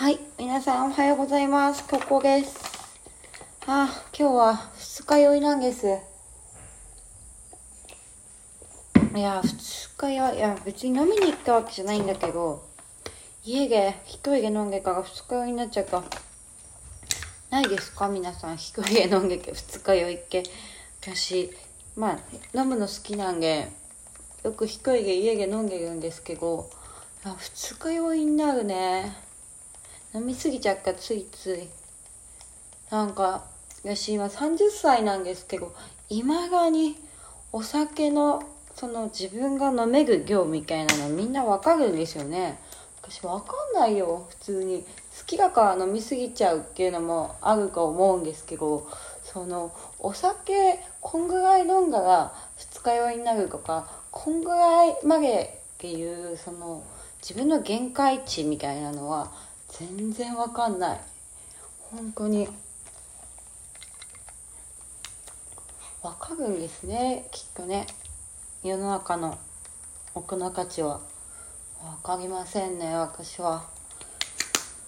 はい、皆さんおはようございます。ここです。あ、今日は二日酔いなんです。いや、二日酔い、いや、別に飲みに行ったわけじゃないんだけど、家で一人で飲んでから二日酔いになっちゃった。ないですか？皆さん、一人で飲んでけ二日酔いっけ。私、まあ、飲むの好きなんで、よく一人で家で飲んでるんですけど、あ二日酔いになるね。飲みすぎちゃったついつい。なんか私今30歳なんですけどいまだにお酒のその自分が飲める量みたいなのみんなわかるんですよね。私わかんないよ。普通に。好きだから飲みすぎちゃうっていうのもあると思うんですけどそのお酒こんぐらい飲んだら二日酔いになるとかこんぐらいまでっていうその自分の限界値みたいなのは全然わかんない。本当に。わかるんですねきっとね。世の中の奥の価値は。わかりませんね私は。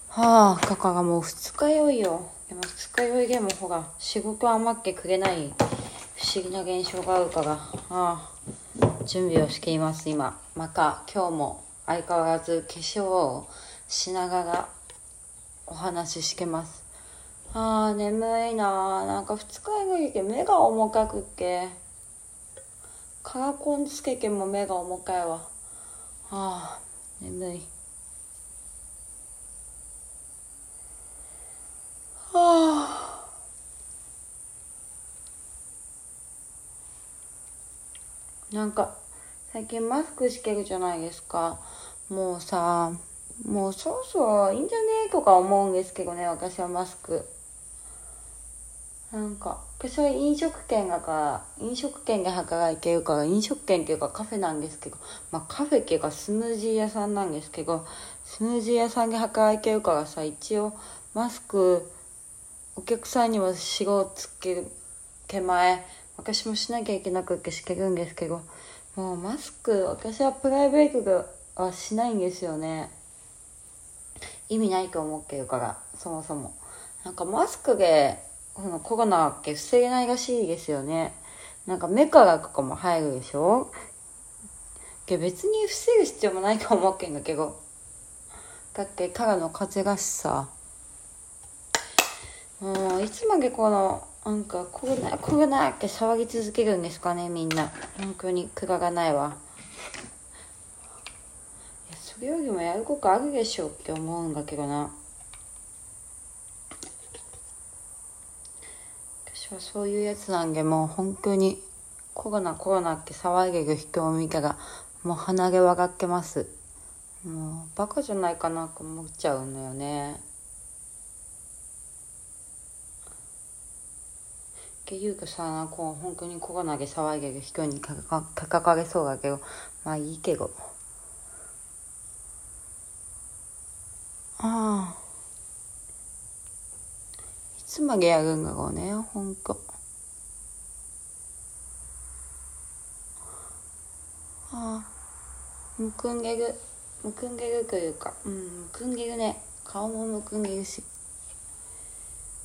はあだからもう二日酔いよ。でも二日酔いでもほら仕事余ってくれない不思議な現象があるから。ああ準備をしています今。また今日も相変わらず化粧をしながらお話ししてます。あー眠いななんか二日酔いで目が重かくっけカラコンつけても目が重かいわ。あー眠い。はあなんか最近マスクしてるじゃないですか。もうさもうそろそろいいんじゃねえとか思うんですけどね私はマスク。なんか私は飲食店だから飲食店で働いてるから飲食店っていうかカフェなんですけどまあカフェっていうかスムージー屋さんなんですけどスムージー屋さんで働いてるからさ一応マスクお客さんにも仕事つける手前私もしなきゃいけなくってしてるんですけどもうマスク私はプライベートではしないんですよね。意味ないと思ってるからそもそも。なんかマスクでこのコロナって防げないらしいですよね。なんか目からとかも入るでしょ？で別に防ぐ必要もないと思ってんだけど。だってからの風がしさ。もういつまでこのなんかコロナコロナって騒ぎ続けるんですかねみんな。本当にくだがないわ。いやそれよりもやることあるでしょって思うんだけどな。私はそういうやつなんでもう本当にコロナコロナって騒いでる人を見たらもう鼻毛笑ってます。もうバカじゃないかなと思っちゃうんだよね。っていうかさこう本当にコロナで騒いでる人にかかかかれそうだけど。まあいいけど。ああ。いつまでやるんだろうねほんと。ああ。むくんでる。むくんでるというか。うんむくんでるね。顔もむくんでるし。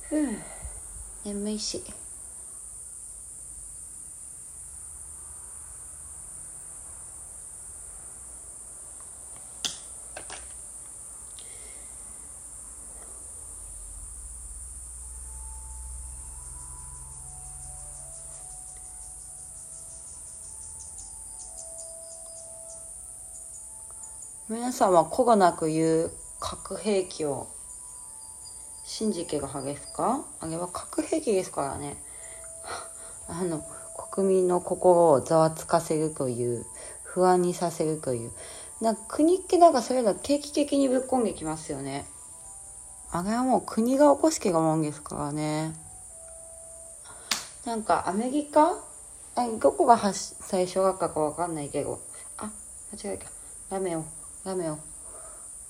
ふう。眠いし。皆さんはコロナという核兵器を信じてる派ですか？あれは核兵器ですからね。あの国民の心をざわつかせるという不安にさせるという。な国ってなんかそういうの定期的にぶっ込んできますよね。あれはもう国が起こしてるもんですからね。なんかアメリカ？あどこが発最初だったかわかんないけど。あ間違えた。ダメよ。ダメよ。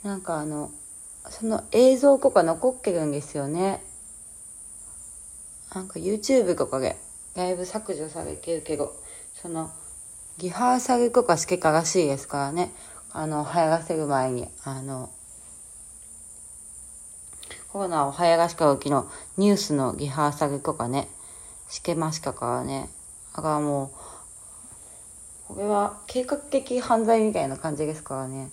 なんかあのその映像とか残ってるんですよね。なんか YouTube とかでだいぶ削除されてるけどそのリハーサルとかしてたらしいですからね。あの流行らせる前にあのコロナを早がしかきのニュースのリハーサルとかね、してましたからね。だからもう、これは計画的犯罪みたいな感じですからね。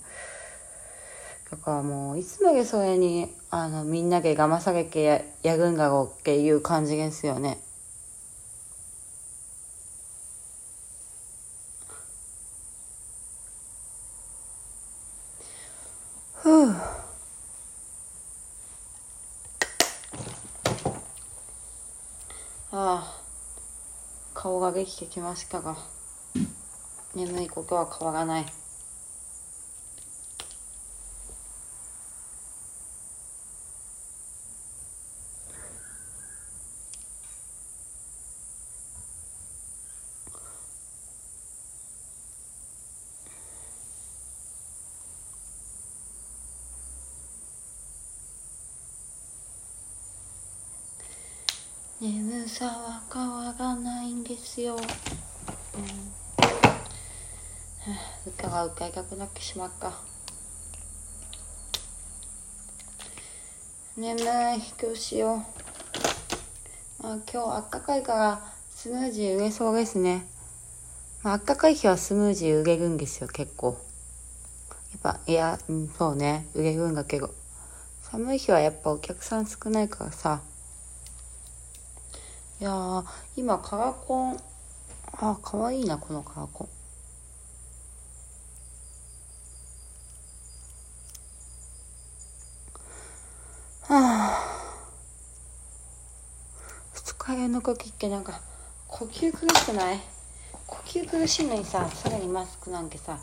だからもう、いつまでそれに、あの、みんなで騙されてややるんだろうっていう感じですよね。ふう。ああ、顔ができてきましたが、眠いことは変わらない。眠さは変わらないんですよ。うん。歌が歌いたくなってしまった。眠い、どうしよう。まあ、今日あったかいからスムージー売れそうですね。まあ、あったかい日はスムージー売れるんですよ、結構。やっぱ、いや、うん、そうね、売れるんだけど。寒い日はやっぱお客さん少ないからさ。いやー、今カラコン、あ、かわいいな、このカラコン。はあ。二日酔いの時ってなんか、呼吸苦しくない？呼吸苦しいのにさ、さらにマスクなんてさ、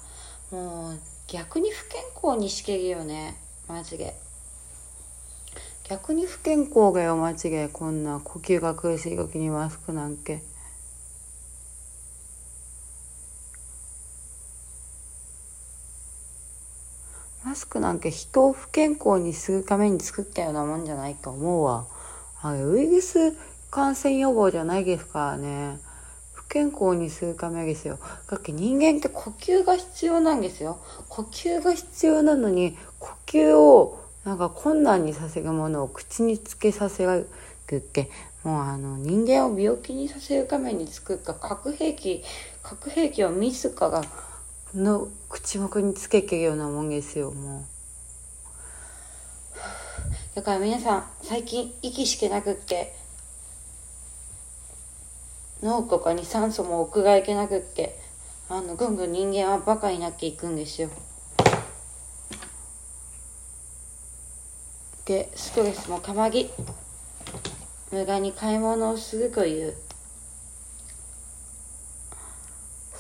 もう逆に不健康にしけるよね。マジで。逆に不健康がよ、マジで。こんな呼吸が苦しい時にマスクなんて。マスクなんけ人を不健康にするために作ったようなもんじゃないと思うわ。あれ、ウイルス感染予防じゃないですからね。不健康にするためですよ。だって人間って呼吸が必要なんですよ。呼吸が必要なのに、呼吸をなんか困難にさせるものを口につけさせるっけもうあの人間を病気にさせるために作った核兵器核兵器を自らの口元につけてるようなもんですよもう。だから皆さん最近息してなくって脳とかに酸素も送られてなくってあのぐんぐん人間はバカになっていくんですよ。でストレスもたまり無駄に買い物をするという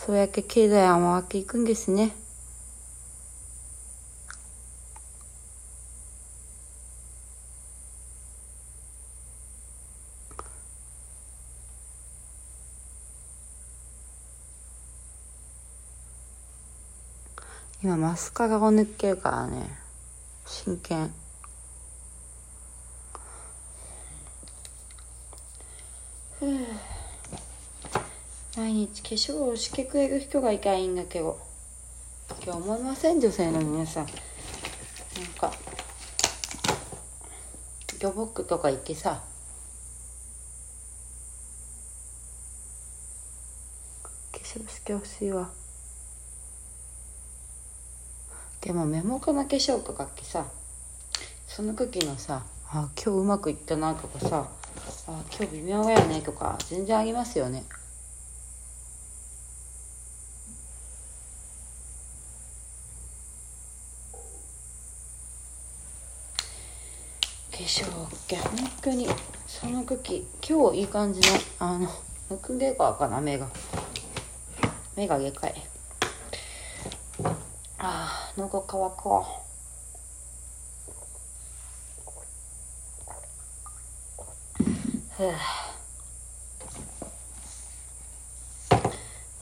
そうやって経済は回っていくんですね。今マスカラを塗ってるからね。真剣。ふう。毎日化粧をしてくれる人がいたらいいんだけど。今日思いません女性の皆さん。なんかギョボックとか行ってさ。化粧してほしいわ。でも目元の化粧とかってさその時のさあ今日うまくいったなとかさあ今日微妙だよねとか全然ありますよね。化粧って本当にその時今日いい感じのあのむくげかかな？目が。目がでかい。ああ喉乾こう。ふ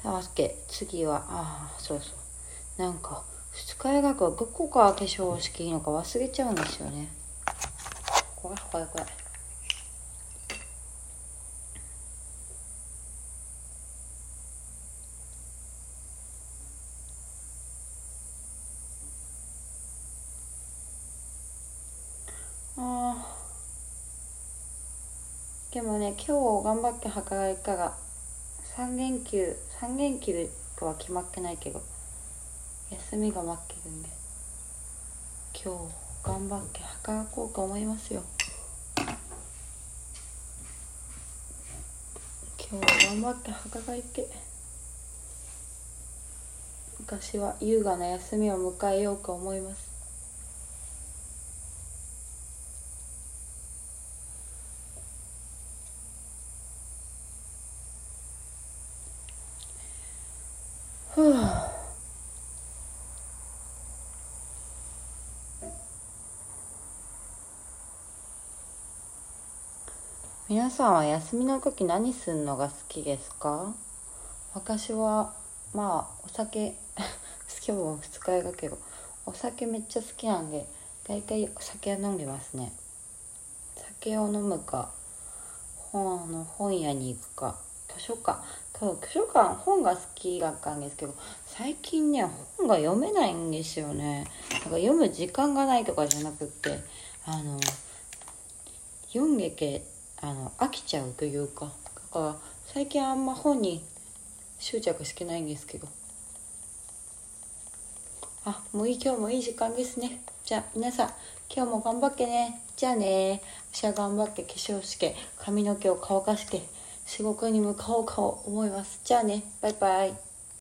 さわけ次はああそうそう。なんか二日酔いがどこか化粧していいのか忘れちゃうんですよね。怖い怖い怖い。あでもね今日頑張って働いたら3連休3連休とは決まってないけど休みが待ってるんで今日。頑張って働こうと思いますよ。今日頑張って働いて。私は優雅な休みを迎えようと思います。ふう。皆さんは休みの時何するのが好きですか？私はまあお酒 今日も二日酔いだけどお酒めっちゃ好きなんで大体お酒は飲んでますね。酒を飲むか本の本屋に行くか図書館。多分図書館本が好きだったんですけど最近ね本が読めないんですよね。なんか読む時間がないとかじゃなくってあの読んでけあの飽きちゃうというかだから最近あんま本に執着してないんですけど。あもういい今日もいい時間ですね。じゃあ皆さん今日も頑張ってね。じゃあね。私は頑張って化粧して髪の毛を乾かして仕事に向かおうかを思います。じゃあね。バイバイ。